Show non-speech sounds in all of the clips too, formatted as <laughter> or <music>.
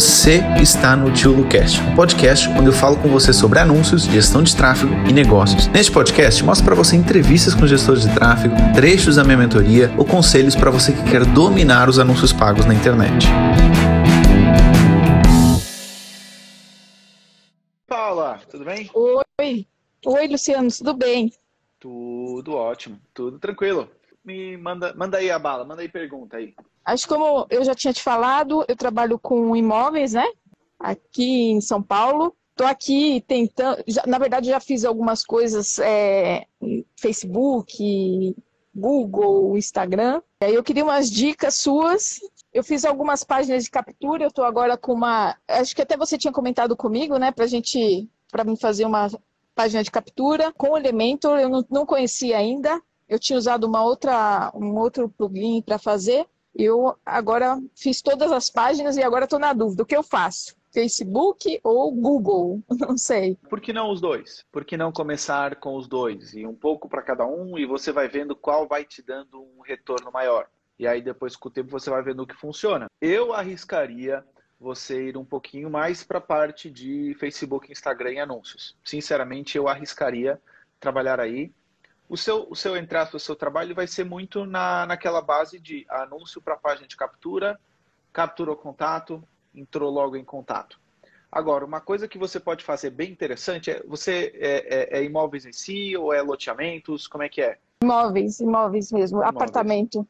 Você está no Tio Lucast, um podcast onde eu falo com você sobre anúncios, gestão de tráfego e negócios. Neste podcast, mostro para você entrevistas com gestores de tráfego, trechos da minha mentoria ou conselhos para você que quer dominar os anúncios pagos na internet. Paula, tudo bem? Oi. Oi, Luciano, tudo bem? Tudo ótimo, tudo tranquilo. Me manda, manda aí a bala, manda aí pergunta aí. Acho que como eu já tinha te falado, eu trabalho com imóveis, né? Aqui em São Paulo. Estou aqui tentando. Já, na verdade, já fiz algumas coisas é, Facebook, Google, Instagram. Aí eu queria umas dicas suas. Eu fiz algumas páginas de captura. Eu estou agora com uma. Acho que até você tinha comentado comigo, né? Para gente, para mim fazer uma página de captura com Elementor. Eu não, não conhecia ainda. Eu tinha usado uma outra, um outro plugin para fazer. Eu agora fiz todas as páginas e agora estou na dúvida. O que eu faço? Facebook ou Google? <laughs> Não sei. Por que não os dois? Por que não começar com os dois? E um pouco para cada um e você vai vendo qual vai te dando um retorno maior. E aí depois com o tempo você vai vendo o que funciona. Eu arriscaria você ir um pouquinho mais para a parte de Facebook, Instagram e anúncios. Sinceramente, eu arriscaria trabalhar aí o seu, o seu entre o seu trabalho vai ser muito na, naquela base de anúncio para página de captura, capturou contato, entrou logo em contato. Agora, uma coisa que você pode fazer bem interessante é você é, é, é imóveis em si ou é loteamentos? Como é que é? Imóveis, imóveis mesmo, imóveis. apartamento.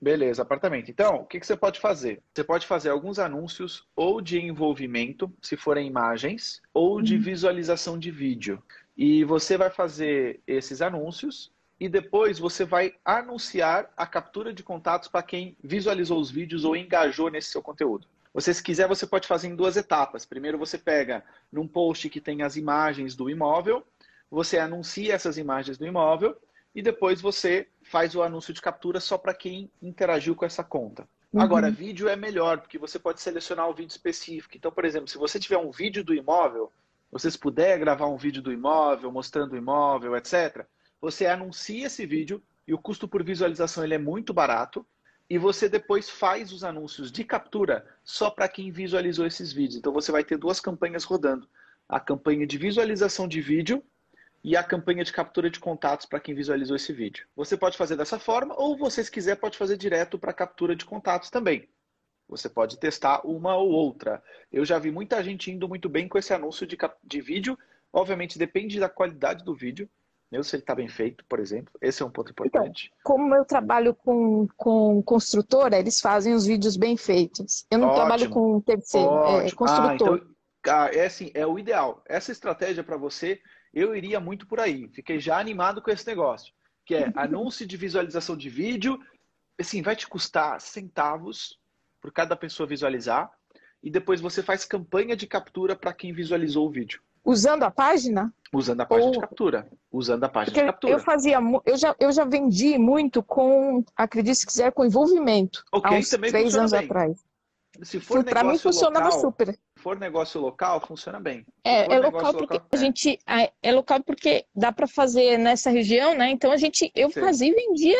Beleza, apartamento. Então, o que, que você pode fazer? Você pode fazer alguns anúncios ou de envolvimento, se forem imagens, ou de uhum. visualização de vídeo. E você vai fazer esses anúncios e depois você vai anunciar a captura de contatos para quem visualizou os vídeos ou engajou nesse seu conteúdo. Você, se quiser, você pode fazer em duas etapas. Primeiro, você pega num post que tem as imagens do imóvel, você anuncia essas imagens do imóvel e depois você faz o anúncio de captura só para quem interagiu com essa conta. Uhum. Agora, vídeo é melhor, porque você pode selecionar o vídeo específico. Então, por exemplo, se você tiver um vídeo do imóvel, vocês puder gravar um vídeo do imóvel, mostrando o imóvel, etc., você anuncia esse vídeo e o custo por visualização ele é muito barato e você depois faz os anúncios de captura só para quem visualizou esses vídeos. Então você vai ter duas campanhas rodando. A campanha de visualização de vídeo e a campanha de captura de contatos para quem visualizou esse vídeo. Você pode fazer dessa forma ou, você se quiser, pode fazer direto para captura de contatos também. Você pode testar uma ou outra. Eu já vi muita gente indo muito bem com esse anúncio de, de vídeo. Obviamente, depende da qualidade do vídeo. Mesmo se ele está bem feito, por exemplo. Esse é um ponto importante. Então, como eu trabalho com, com construtora, eles fazem os vídeos bem feitos. Eu não Ótimo. trabalho com terceiro, é, construtor. Ah, então, ah, é assim, é o ideal. Essa estratégia para você, eu iria muito por aí. Fiquei já animado com esse negócio. Que é <laughs> anúncio de visualização de vídeo. Assim, vai te custar centavos por cada pessoa visualizar. E depois você faz campanha de captura para quem visualizou o vídeo. Usando a página? Usando a página Ou... de captura. Usando a página Porque de captura. Eu fazia, eu já, eu já vendi muito com, acredite se quiser, com envolvimento. Ok, há uns também três anos bem. atrás. Se for para mim funcionava local, super. Se for negócio local, funciona bem. É, é local porque local, a é. gente é local porque dá para fazer nessa região, né? Então a gente eu Sim. fazia e vendia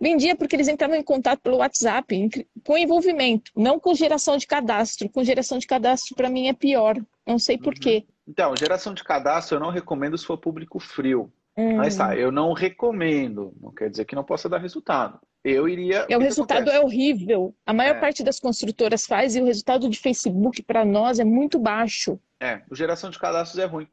Vendia porque eles entravam em contato pelo WhatsApp, com envolvimento, não com geração de cadastro. Com geração de cadastro, para mim, é pior. Não sei por quê. Uhum. Então, geração de cadastro eu não recomendo se for público frio. Hum. Mas tá, eu não recomendo. Não quer dizer que não possa dar resultado. Eu iria. É, o resultado acontece? é horrível. A maior é. parte das construtoras faz e o resultado de Facebook para nós é muito baixo. É, o geração de cadastros é ruim.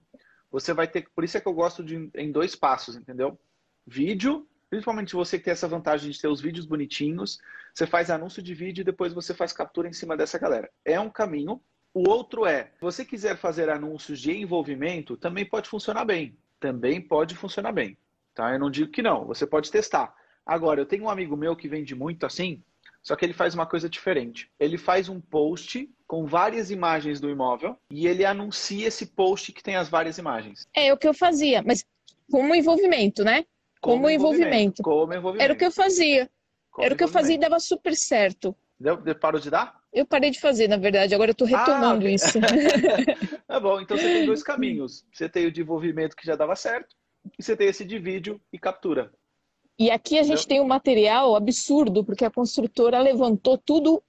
Você vai ter. Por isso é que eu gosto de em dois passos, entendeu? Vídeo Principalmente você que tem essa vantagem de ter os vídeos bonitinhos, você faz anúncio de vídeo e depois você faz captura em cima dessa galera. É um caminho. O outro é, se você quiser fazer anúncios de envolvimento, também pode funcionar bem. Também pode funcionar bem. Tá? Eu não digo que não, você pode testar. Agora, eu tenho um amigo meu que vende muito assim, só que ele faz uma coisa diferente. Ele faz um post com várias imagens do imóvel e ele anuncia esse post que tem as várias imagens. É o que eu fazia, mas como envolvimento, né? Como, envolvimento. Como envolvimento. Era o que eu fazia. Como Era o que eu fazia e dava super certo. Deu, parou de dar? Eu parei de fazer, na verdade. Agora eu tô retomando ah, isso. <laughs> tá bom, então você tem dois <laughs> caminhos. Você tem o de envolvimento que já dava certo, e você tem esse de vídeo e captura. E aqui a gente Entendeu? tem um material absurdo, porque a construtora levantou tudo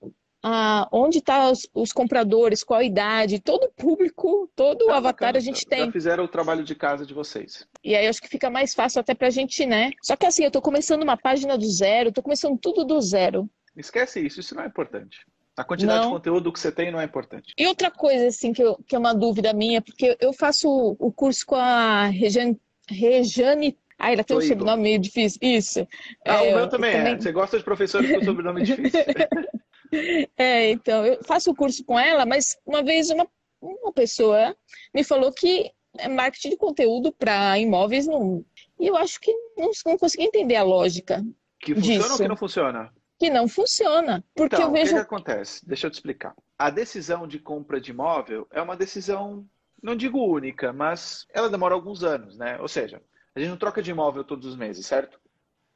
a, onde estão tá os, os, compradores, qual a idade, todo o público, todo o ah, avatar bacana. a gente tem. Já fizeram o trabalho de casa de vocês. E aí acho que fica mais fácil até pra gente, né? Só que assim, eu tô começando uma página do zero, tô começando tudo do zero. Esquece isso, isso não é importante. A quantidade não. de conteúdo que você tem não é importante. E outra coisa, assim, que, eu, que é uma dúvida minha, porque eu faço o curso com a Rejane, Rejane ah, ela tem um sobrenome meio difícil. Isso. Ah, é, o meu também, também é. Você gosta de professores com sobrenome difícil. <laughs> <laughs> é, então, eu faço o curso com ela, mas uma vez uma, uma pessoa me falou que é marketing de conteúdo para imóveis não. E eu acho que não, não consegui entender a lógica. Que funciona disso. ou que não funciona? Que não funciona. Porque então, eu vejo. O que, que acontece? Deixa eu te explicar. A decisão de compra de imóvel é uma decisão, não digo única, mas ela demora alguns anos, né? Ou seja, a gente não troca de imóvel todos os meses, certo?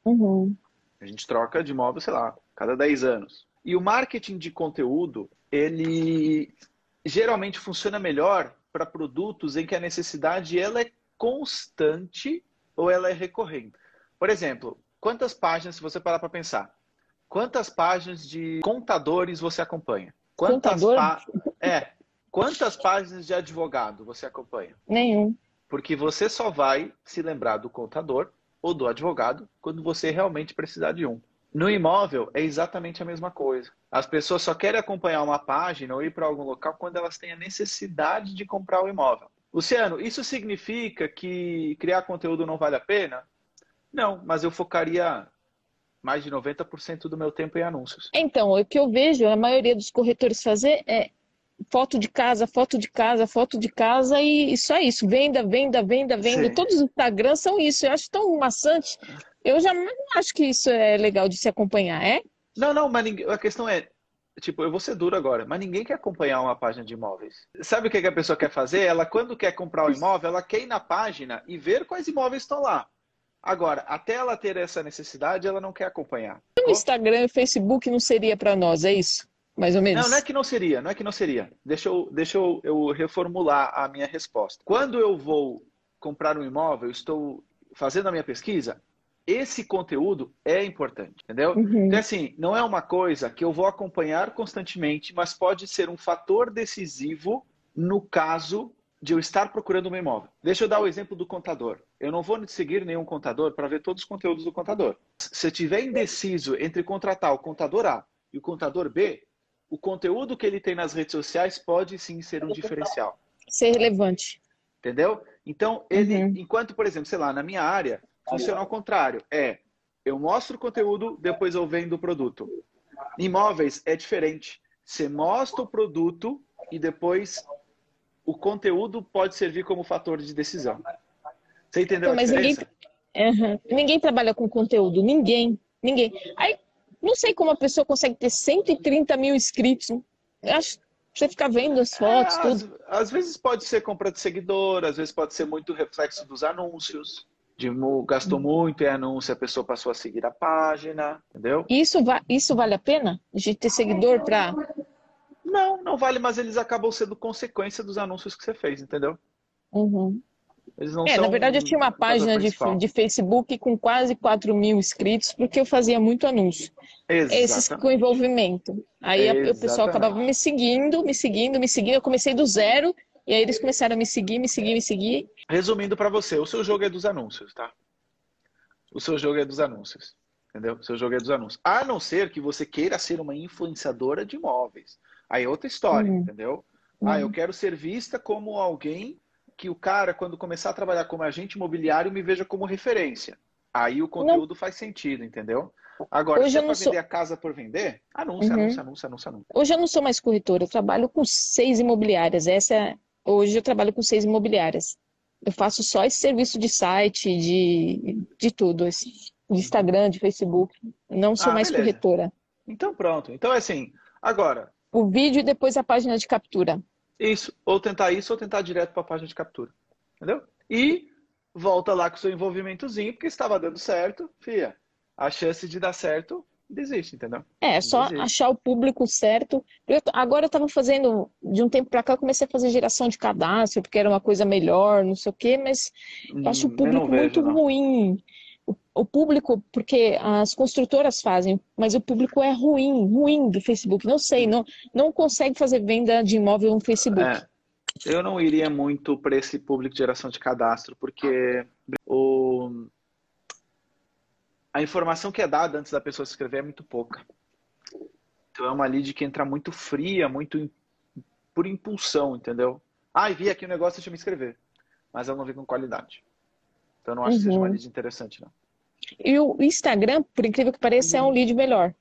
Uhum. A gente troca de imóvel, sei lá, cada 10 anos. E o marketing de conteúdo, ele geralmente funciona melhor para produtos em que a necessidade ela é constante ou ela é recorrente. Por exemplo, quantas páginas, se você parar para pensar, quantas páginas de contadores você acompanha? Quantas Contador? É. Quantas páginas de advogado você acompanha? Nenhum. Porque você só vai se lembrar do contador ou do advogado quando você realmente precisar de um. No imóvel é exatamente a mesma coisa. As pessoas só querem acompanhar uma página ou ir para algum local quando elas têm a necessidade de comprar o imóvel. Luciano, isso significa que criar conteúdo não vale a pena? Não, mas eu focaria mais de 90% do meu tempo em anúncios. Então, o que eu vejo a maioria dos corretores fazer é foto de casa, foto de casa, foto de casa e só isso. Venda, venda, venda, venda. Sim. Todos os Instagrams são isso. Eu acho tão maçante. Eu já não acho que isso é legal de se acompanhar, é? Não, não, mas a questão é, tipo, eu vou ser duro agora, mas ninguém quer acompanhar uma página de imóveis. Sabe o que a pessoa quer fazer? Ela, quando quer comprar um imóvel, ela quer ir na página e ver quais imóveis estão lá. Agora, até ela ter essa necessidade, ela não quer acompanhar. O Instagram e Facebook não seria para nós, é isso? mais ou menos? Não, não é que não seria, não é que não seria. Deixa eu, deixa eu, eu reformular a minha resposta. Quando eu vou comprar um imóvel, estou fazendo a minha pesquisa, esse conteúdo é importante, entendeu? Uhum. Então, assim, não é uma coisa que eu vou acompanhar constantemente, mas pode ser um fator decisivo no caso de eu estar procurando um imóvel. Deixa eu dar o exemplo do contador. Eu não vou seguir nenhum contador para ver todos os conteúdos do contador. Se eu estiver indeciso entre contratar o contador A e o contador B, o conteúdo que ele tem nas redes sociais pode sim ser um diferencial. Ser relevante. Entendeu? Então, ele, uhum. enquanto, por exemplo, sei lá, na minha área, funciona ao contrário. É, eu mostro o conteúdo, depois eu vendo o produto. Imóveis é diferente. Você mostra o produto e depois o conteúdo pode servir como fator de decisão. Você entendeu Não, mas ninguém, uhum. ninguém trabalha com conteúdo. Ninguém. Ninguém. Aí não sei como a pessoa consegue ter 130 mil inscritos. Eu acho você fica vendo as fotos, é, tudo. Às, às, vezes pode ser compra de seguidor, às vezes pode ser muito reflexo dos anúncios. De, gastou hum. muito em anúncio, a pessoa passou a seguir a página, entendeu? Isso, va isso vale a pena? De ter seguidor para. Não, não vale, mas eles acabam sendo consequência dos anúncios que você fez, entendeu? Uhum. Eles não é, na verdade eu tinha uma página de, de Facebook com quase 4 mil inscritos, porque eu fazia muito anúncio. Exatamente. Esses com envolvimento. Aí Exatamente. o pessoal acabava me seguindo, me seguindo, me seguindo. Eu comecei do zero, e aí eles começaram a me seguir, me seguir, me seguir. Resumindo para você, o seu jogo é dos anúncios, tá? O seu jogo é dos anúncios. Entendeu? O seu jogo é dos anúncios. A não ser que você queira ser uma influenciadora de imóveis. Aí é outra história, uhum. entendeu? Uhum. Ah, eu uhum. quero ser vista como alguém que o cara, quando começar a trabalhar como agente imobiliário, me veja como referência. Aí o conteúdo não. faz sentido, entendeu? Agora, Hoje se é para sou... vender a casa por vender, anúncia, uhum. anúncia, anúncia, anúncia, anúncia. Hoje eu não sou mais corretora, eu trabalho com seis imobiliárias. Essa é... Hoje eu trabalho com seis imobiliárias. Eu faço só esse serviço de site, de, de tudo, de Instagram, de Facebook. Não sou ah, mais beleza. corretora. Então pronto. Então é assim, agora. O vídeo e depois a página de captura. Isso, ou tentar isso, ou tentar direto para a página de captura. Entendeu? E volta lá com o seu envolvimentozinho, porque estava dando certo, fia. A chance de dar certo, desiste, entendeu? É, é só desiste. achar o público certo. Eu, agora eu estava fazendo, de um tempo para cá, eu comecei a fazer geração de cadastro, porque era uma coisa melhor, não sei o quê, mas hum, eu acho o público vejo, muito não. ruim. o público, porque as construtoras fazem, mas o público é ruim, ruim do Facebook. Não sei, não, não consegue fazer venda de imóvel no Facebook. É, eu não iria muito para esse público de geração de cadastro, porque o, a informação que é dada antes da pessoa se inscrever é muito pouca. Então é uma lead que entra muito fria, muito por impulsão, entendeu? Ah, vi aqui o um negócio, deixa eu me inscrever. Mas ela não vi com qualidade. Então eu não acho uhum. que seja uma uhum. lead interessante, não. E o Instagram, por incrível que pareça, é um lead melhor.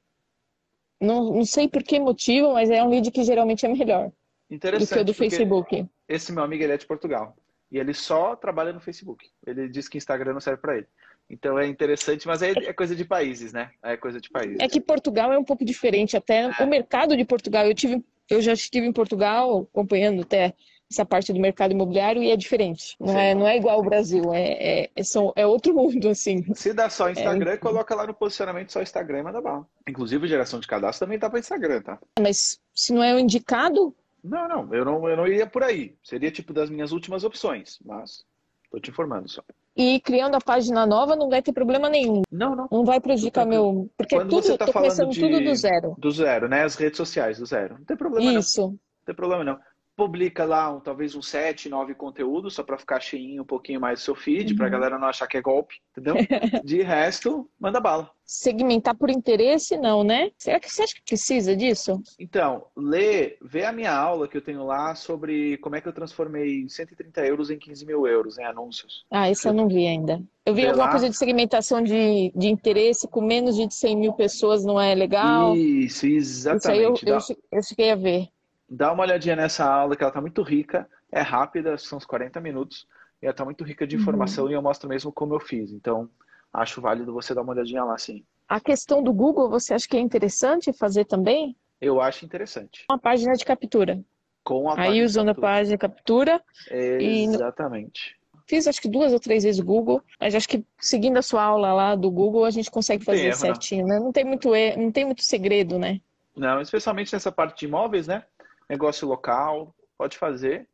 Não, não sei por que motivo, mas é um lead que geralmente é melhor do que o do Facebook. Esse meu amigo ele é de Portugal e ele só trabalha no Facebook. Ele diz que Instagram não serve para ele. Então é interessante, mas é, é, coisa de países, né? É coisa de países. É que Portugal é um pouco diferente, até é. o mercado de Portugal. Eu tive, eu já estive em Portugal acompanhando até essa parte do mercado imobiliário e é diferente. Não, é, não é igual ao Brasil, é, é, é, são, é outro mundo, assim. Se dá só Instagram, é... coloca lá no posicionamento só Instagram e manda bala. Inclusive, geração de cadastro também tá para Instagram, tá? Mas se não é o indicado... Não, não, eu não, eu não iria por aí. Seria tipo das minhas últimas opções, mas tô te informando só. E criando a página nova não vai ter problema nenhum. Não, não. Não vai prejudicar meu. Porque Quando tudo, você tá tô começando de... tudo do zero. Do zero, né? As redes sociais, do zero. Não tem problema Isso. não. Não tem problema não publica lá um, talvez um 7, 9 conteúdos, só para ficar cheinho um pouquinho mais do seu feed, uhum. para a galera não achar que é golpe, entendeu? <laughs> De resto, manda bala. Segmentar por interesse, não, né? Será que você acha que precisa disso? Então, lê, vê a minha aula que eu tenho lá sobre como é que eu transformei 130 euros em 15 mil euros em anúncios. Ah, isso eu não vi ainda. Eu vi vê alguma lá. coisa de segmentação de, de interesse com menos de 100 mil pessoas, não é legal? Isso, exatamente. Isso aí eu, eu, eu cheguei a ver dá uma olhadinha nessa aula que ela está muito rica, é rápida, são uns 40 minutos, e ela está muito rica de informação uhum. e eu mostro mesmo como eu fiz. Então, acho válido você dar uma olhadinha lá, sim. A questão do Google, você acha que é interessante fazer também? Eu acho interessante. Uma página de captura. Com a Aí usando a página de captura. Exatamente. E... Fiz acho que duas ou três vezes Google, mas acho que seguindo a sua aula lá do Google, a gente consegue fazer erro, certinho, não. né? Não tem muito, não tem muito segredo, né? Não, especialmente nessa parte de imóveis, né? Negócio local, pode fazer,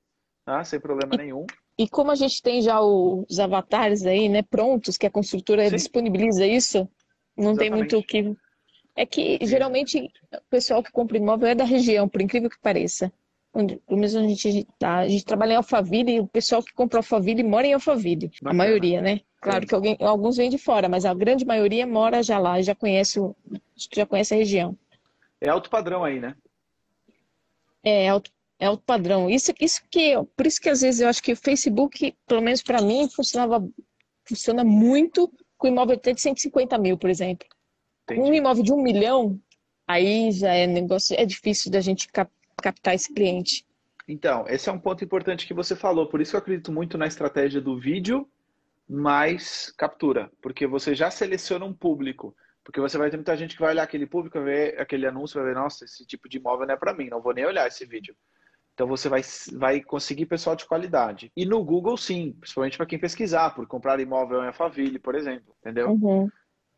tá? sem problema nenhum. E como a gente tem já os avatares aí, né, prontos, que a construtora Sim. disponibiliza isso, não Exatamente. tem muito o que. É que geralmente o pessoal que compra imóvel é da região, por incrível que pareça. Onde, pelo menos a gente tá, a gente trabalha em Alphaville e o pessoal que compra Alphaville mora em Alphaville. Bacana. A maioria, né? Claro que alguém, alguns vêm de fora, mas a grande maioria mora já lá, já conhece, já conhece a região. É alto padrão aí, né? É, alto, é alto padrão. Isso, isso que, por isso que às vezes eu acho que o Facebook, pelo menos para mim, funcionava, funciona muito com imóvel até de 150 mil, por exemplo. Entendi. Um imóvel de um milhão, aí já é negócio, é difícil da gente cap, captar esse cliente. Então, esse é um ponto importante que você falou. Por isso que eu acredito muito na estratégia do vídeo mais captura, porque você já seleciona um público. Porque você vai ter muita gente que vai olhar aquele público, ver aquele anúncio, vai ver, nossa, esse tipo de imóvel não é para mim, não vou nem olhar esse vídeo. Então você vai, vai conseguir pessoal de qualidade. E no Google, sim, principalmente para quem pesquisar, por comprar imóvel em Alphaville, por exemplo, entendeu? Uhum.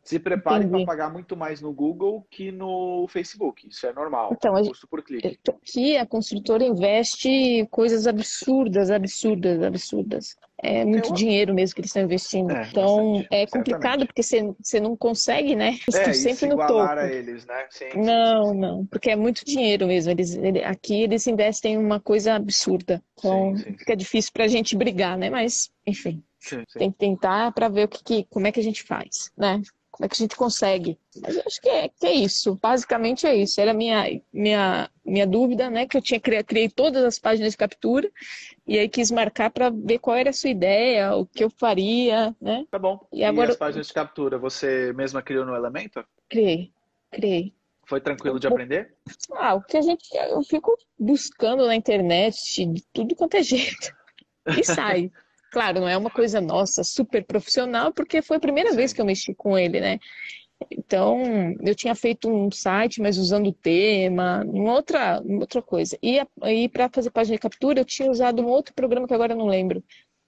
Se prepare para pagar muito mais no Google que no Facebook. Isso é normal. Então, custo por clique. Aqui a construtora investe coisas absurdas, absurdas, absurdas. É muito é dinheiro mesmo que eles estão investindo. É, então bastante, é complicado certamente. porque você, você não consegue, né? É, sempre no topo. A eles, né? Sim, não, sim, sim. não, porque é muito dinheiro mesmo. Eles, ele, aqui eles investem em uma coisa absurda. Então fica difícil para a gente brigar, né? Mas, enfim. Tem que tentar para ver o que, que, como é que a gente faz, né? Como é que a gente consegue? Mas eu acho que é, que é isso. Basicamente é isso. Era a minha, minha, minha dúvida, né? Que eu tinha criado, criei todas as páginas de captura e aí quis marcar para ver qual era a sua ideia, o que eu faria, né? Tá bom. E, e agora... as páginas de captura, você mesma criou no Elemento? Criei, criei. Foi tranquilo de aprender? Ah, o que a gente. Eu fico buscando na internet de tudo quanto é jeito. E sai. <laughs> Claro, não é uma coisa nossa, super profissional, porque foi a primeira Sim. vez que eu mexi com ele, né? Então, eu tinha feito um site, mas usando o tema, uma outra, uma outra coisa. E, e para fazer página de captura, eu tinha usado um outro programa que agora não lembro.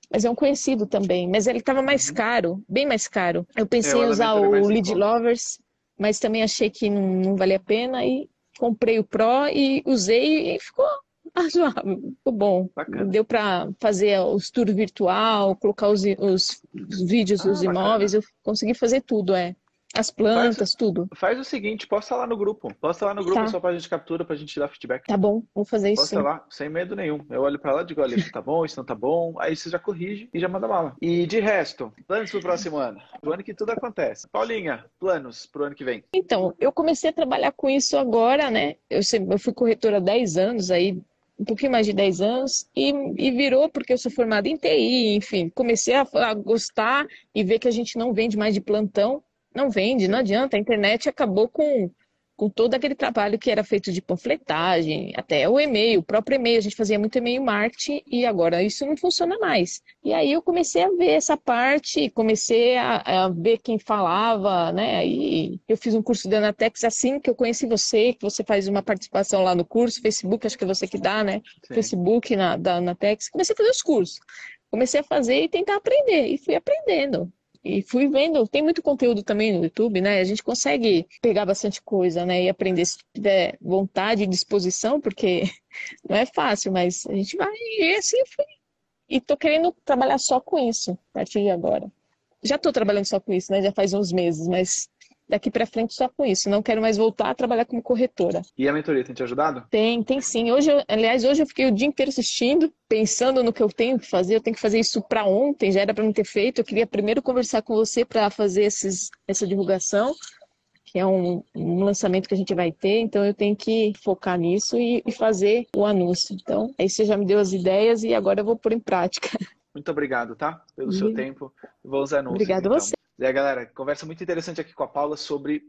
Mas é um conhecido também. Mas ele estava mais uhum. caro, bem mais caro. Eu pensei é, em usar o Lead Lovers, mas também achei que não, não valia a pena. E comprei o Pro e usei e ficou <laughs> razoável, ficou bom. Bacana. Deu para fazer os tours virtual, colocar os, os, os vídeos ah, dos imóveis, bacana. eu consegui fazer tudo, é. As plantas, faz, tudo. Faz o seguinte, posta lá no grupo. Posta lá no grupo tá. só pra gente captura, pra gente dar feedback. Tá bom, vou fazer isso. Posta lá, sem medo nenhum. Eu olho pra lá e digo, olha, isso tá bom, isso não tá bom. Aí você já corrige e já manda bala. E de resto, planos pro próximo ano? Pro ano que tudo acontece. Paulinha, planos pro ano que vem? Então, eu comecei a trabalhar com isso agora, né? Eu, sempre, eu fui corretora há 10 anos, aí um pouquinho mais de 10 anos, e, e, virou porque eu sou formada em TI, enfim, comecei a, a, gostar e ver que a gente não vende mais de plantão, não vende, não adianta. A internet acabou com, com todo aquele trabalho que era feito de panfletagem, até o e-mail, o próprio e-mail. A gente fazia muito e-mail marketing e agora isso não funciona mais. E aí eu comecei a ver essa parte, comecei a, a ver quem falava, né? E eu fiz um curso da Anatex assim que eu conheci você, que você faz uma participação lá no curso, Facebook, acho que é você que dá, né? Sim. Facebook na, da Anatex. Comecei a fazer os cursos. Comecei a fazer e tentar aprender. E fui aprendendo. E fui vendo, tem muito conteúdo também no YouTube, né? A gente consegue pegar bastante coisa, né? E aprender se tiver vontade e disposição, porque <laughs> não é fácil, mas a gente vai. E assim fui. E tô querendo trabalhar só com isso, a partir de agora. Já tô trabalhando só com isso, né? Já faz uns meses, mas daqui para frente só com isso. Não quero mais voltar a trabalhar como corretora. E a mentoria tem te ajudado? Tem, tem sim. Hoje, eu, aliás, hoje eu fiquei o dia inteiro assistindo, pensando no que eu tenho que fazer. Eu tenho que fazer isso para ontem, já era para não ter feito. Eu queria primeiro conversar com você para fazer esses, essa divulgação, que é um, um, lançamento que a gente vai ter. Então eu tenho que focar nisso e, e fazer o anúncio. Então, aí você já me deu as ideias e agora eu vou pôr em prática. Muito obrigado, tá? Pelo seu tempo. Vamos anúncios. Obrigado então. a você. E aí, galera, conversa muito interessante aqui com a Paula sobre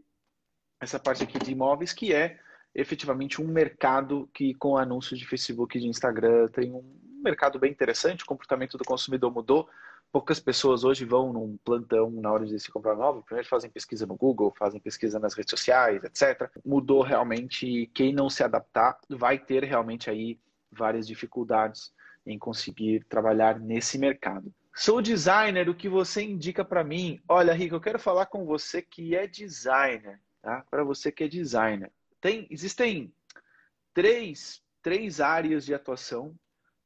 essa parte aqui de imóveis, que é efetivamente um mercado que, com anúncios de Facebook e de Instagram, tem um mercado bem interessante. O comportamento do consumidor mudou. Poucas pessoas hoje vão num plantão na hora de se comprar imóvel. Primeiro fazem pesquisa no Google, fazem pesquisa nas redes sociais, etc. Mudou realmente. Quem não se adaptar vai ter realmente aí várias dificuldades em conseguir trabalhar nesse mercado. Sou designer, o que você indica para mim? Olha, Rico, eu quero falar com você que é designer, tá? Para você que é designer. Tem, existem três, três áreas de atuação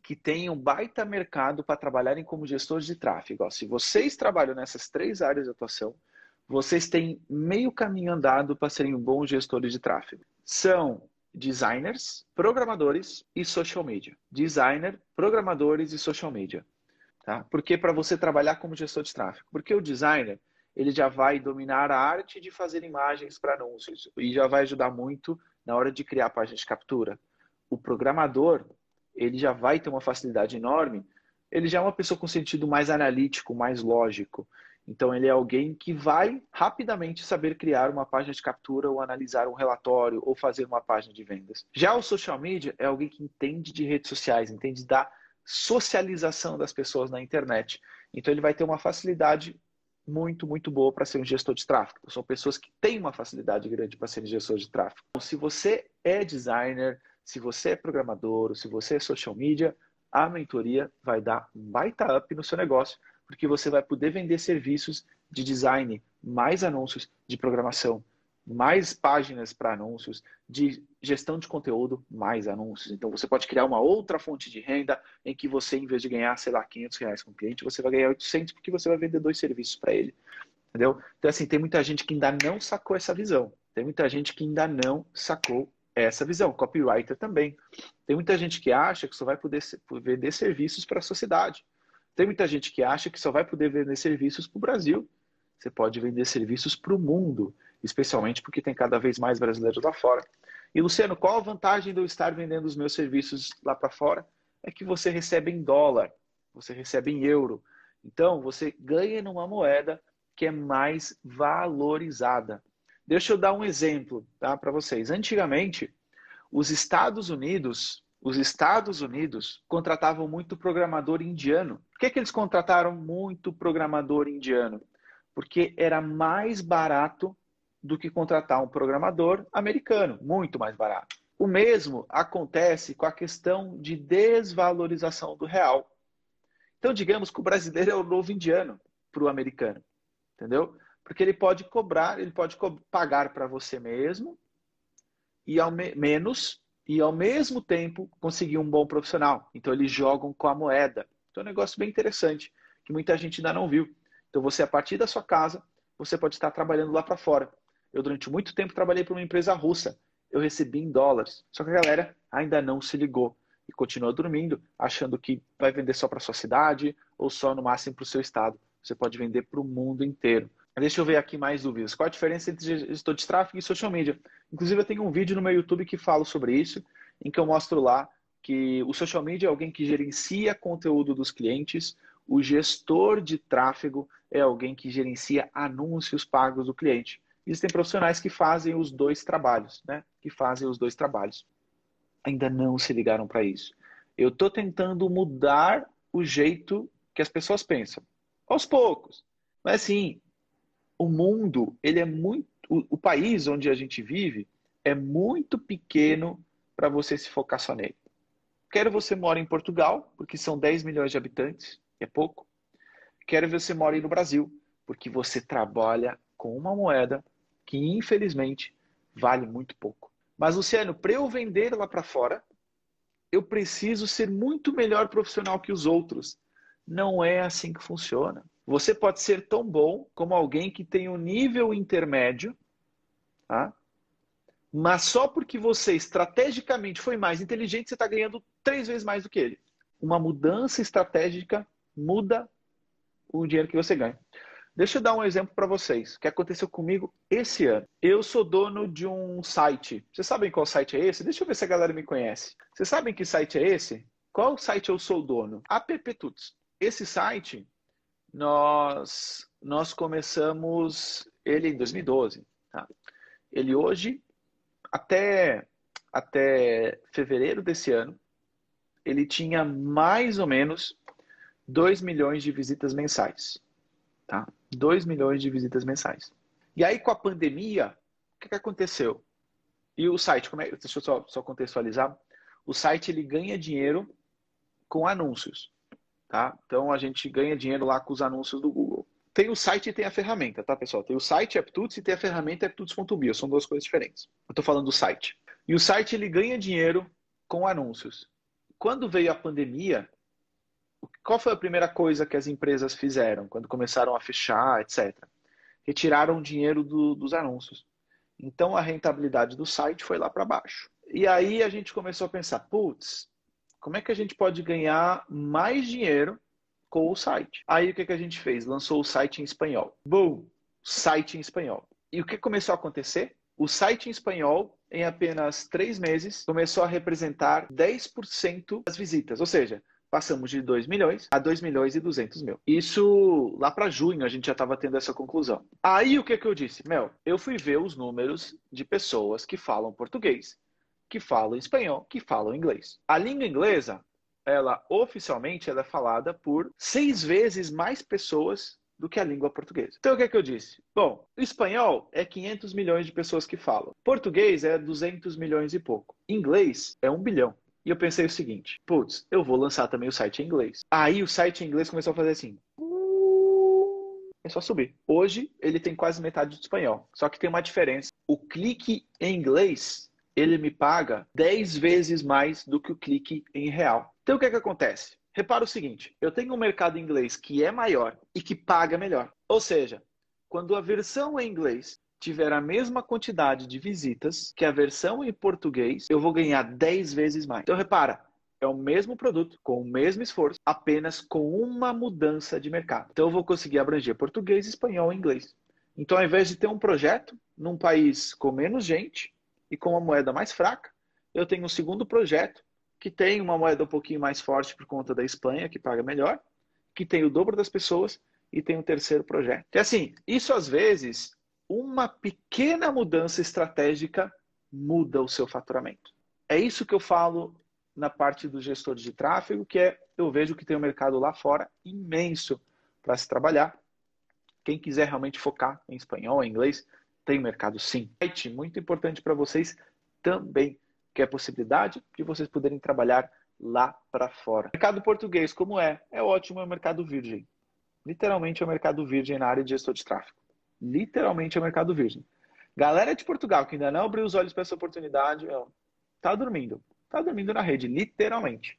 que têm um baita mercado para trabalharem como gestores de tráfego. Ó, se vocês trabalham nessas três áreas de atuação, vocês têm meio caminho andado para serem bons gestores de tráfego. São designers, programadores e social media. Designer, programadores e social media. Tá? Porque para você trabalhar como gestor de tráfego? Porque o designer ele já vai dominar a arte de fazer imagens para anúncios e já vai ajudar muito na hora de criar a página de captura. O programador ele já vai ter uma facilidade enorme. Ele já é uma pessoa com sentido mais analítico, mais lógico. Então ele é alguém que vai rapidamente saber criar uma página de captura ou analisar um relatório ou fazer uma página de vendas. Já o social media é alguém que entende de redes sociais, entende da socialização das pessoas na internet. Então ele vai ter uma facilidade muito, muito boa para ser um gestor de tráfego. São pessoas que têm uma facilidade grande para ser gestor de tráfego. Então, se você é designer, se você é programador, se você é social media, a mentoria vai dar um baita up no seu negócio, porque você vai poder vender serviços de design, mais anúncios de programação, mais páginas para anúncios, de gestão de conteúdo, mais anúncios. Então você pode criar uma outra fonte de renda em que você, em vez de ganhar, sei lá, 500 reais com o cliente, você vai ganhar 800 porque você vai vender dois serviços para ele. Entendeu? Então, assim, tem muita gente que ainda não sacou essa visão. Tem muita gente que ainda não sacou essa visão. Copywriter também. Tem muita gente que acha que só vai poder vender serviços para a sociedade. Tem muita gente que acha que só vai poder vender serviços para o Brasil. Você pode vender serviços para o mundo especialmente porque tem cada vez mais brasileiros lá fora. E Luciano, qual a vantagem de eu estar vendendo os meus serviços lá para fora? É que você recebe em dólar, você recebe em euro. Então, você ganha numa moeda que é mais valorizada. Deixa eu dar um exemplo tá, para vocês. Antigamente, os Estados Unidos, os Estados Unidos contratavam muito programador indiano. Por que, que eles contrataram muito programador indiano? Porque era mais barato do que contratar um programador americano, muito mais barato. O mesmo acontece com a questão de desvalorização do real. Então, digamos que o brasileiro é o novo indiano para o americano, entendeu? Porque ele pode cobrar, ele pode co pagar para você mesmo e ao me menos e ao mesmo tempo conseguir um bom profissional. Então eles jogam com a moeda. Então é um negócio bem interessante que muita gente ainda não viu. Então você a partir da sua casa, você pode estar trabalhando lá para fora. Eu durante muito tempo trabalhei para uma empresa russa. Eu recebi em dólares. Só que a galera ainda não se ligou e continua dormindo, achando que vai vender só para sua cidade ou só no máximo para o seu estado. Você pode vender para o mundo inteiro. Deixa eu ver aqui mais dúvidas. Qual a diferença entre gestor de tráfego e social media? Inclusive, eu tenho um vídeo no meu YouTube que falo sobre isso, em que eu mostro lá que o social media é alguém que gerencia conteúdo dos clientes, o gestor de tráfego é alguém que gerencia anúncios pagos do cliente. Existem profissionais que fazem os dois trabalhos, né? Que fazem os dois trabalhos. Ainda não se ligaram para isso. Eu estou tentando mudar o jeito que as pessoas pensam. Aos poucos. Mas assim, o mundo, ele é muito. O, o país onde a gente vive é muito pequeno para você se focar só nele. Quero você mora em Portugal, porque são 10 milhões de habitantes, é pouco. Quero você mora no Brasil, porque você trabalha com uma moeda que, infelizmente, vale muito pouco. Mas, Luciano, para eu vender lá para fora, eu preciso ser muito melhor profissional que os outros. Não é assim que funciona. Você pode ser tão bom como alguém que tem um nível intermédio, tá? mas só porque você estrategicamente foi mais inteligente, você está ganhando três vezes mais do que ele. Uma mudança estratégica muda o dinheiro que você ganha. Deixa eu dar um exemplo para vocês, que aconteceu comigo esse ano. Eu sou dono de um site. Vocês sabem qual site é esse? Deixa eu ver se a galera me conhece. Vocês sabem que site é esse? Qual site eu sou dono? AppTuts. Esse site nós, nós começamos ele em 2012. Tá? Ele hoje, até, até fevereiro desse ano, ele tinha mais ou menos 2 milhões de visitas mensais. Tá? 2 milhões de visitas mensais. E aí, com a pandemia, o que, que aconteceu? E o site, como é, deixa eu só, só contextualizar. O site ele ganha dinheiro com anúncios. Tá? Então a gente ganha dinheiro lá com os anúncios do Google. Tem o site e tem a ferramenta, tá, pessoal? Tem o site AppTuts e tem a ferramenta AppTuts.bio. São duas coisas diferentes. Eu estou falando do site. E o site ele ganha dinheiro com anúncios. Quando veio a pandemia, qual foi a primeira coisa que as empresas fizeram quando começaram a fechar, etc? Retiraram o dinheiro do, dos anúncios. Então a rentabilidade do site foi lá para baixo. E aí a gente começou a pensar, putz, como é que a gente pode ganhar mais dinheiro com o site? Aí o que, que a gente fez? Lançou o site em espanhol. Boom! Site em espanhol. E o que começou a acontecer? O site em espanhol, em apenas três meses, começou a representar 10% das visitas. Ou seja, passamos de 2 milhões a 2 milhões e 200 mil. Isso lá para junho a gente já estava tendo essa conclusão. Aí o que, que eu disse? Mel, eu fui ver os números de pessoas que falam português que falam espanhol, que falam inglês. A língua inglesa, ela oficialmente ela é falada por seis vezes mais pessoas do que a língua portuguesa. Então o que que eu disse? Bom, espanhol é 500 milhões de pessoas que falam. Português é 200 milhões e pouco. Inglês é 1 bilhão. E eu pensei o seguinte: putz, eu vou lançar também o site em inglês. Aí o site em inglês começou a fazer assim. É só subir. Hoje ele tem quase metade do espanhol. Só que tem uma diferença. O clique em inglês ele me paga 10 vezes mais do que o clique em real. Então o que é que acontece? Repara o seguinte, eu tenho um mercado em inglês que é maior e que paga melhor. Ou seja, quando a versão em inglês tiver a mesma quantidade de visitas que a versão em português, eu vou ganhar 10 vezes mais. Então repara, é o mesmo produto, com o mesmo esforço, apenas com uma mudança de mercado. Então eu vou conseguir abranger português, espanhol e inglês. Então, ao invés de ter um projeto num país com menos gente, e com uma moeda mais fraca, eu tenho um segundo projeto que tem uma moeda um pouquinho mais forte por conta da Espanha, que paga melhor, que tem o dobro das pessoas e tem um terceiro projeto. E assim, isso às vezes, uma pequena mudança estratégica muda o seu faturamento. É isso que eu falo na parte do gestor de tráfego, que é eu vejo que tem um mercado lá fora imenso para se trabalhar. Quem quiser realmente focar em espanhol, em inglês, tem mercado sim. Muito importante para vocês também, que é a possibilidade de vocês poderem trabalhar lá para fora. Mercado português, como é? É ótimo, é o mercado virgem. Literalmente é o mercado virgem na área de gestor de tráfego. Literalmente é o mercado virgem. Galera de Portugal que ainda não abriu os olhos para essa oportunidade, tá dormindo. Tá dormindo na rede, literalmente.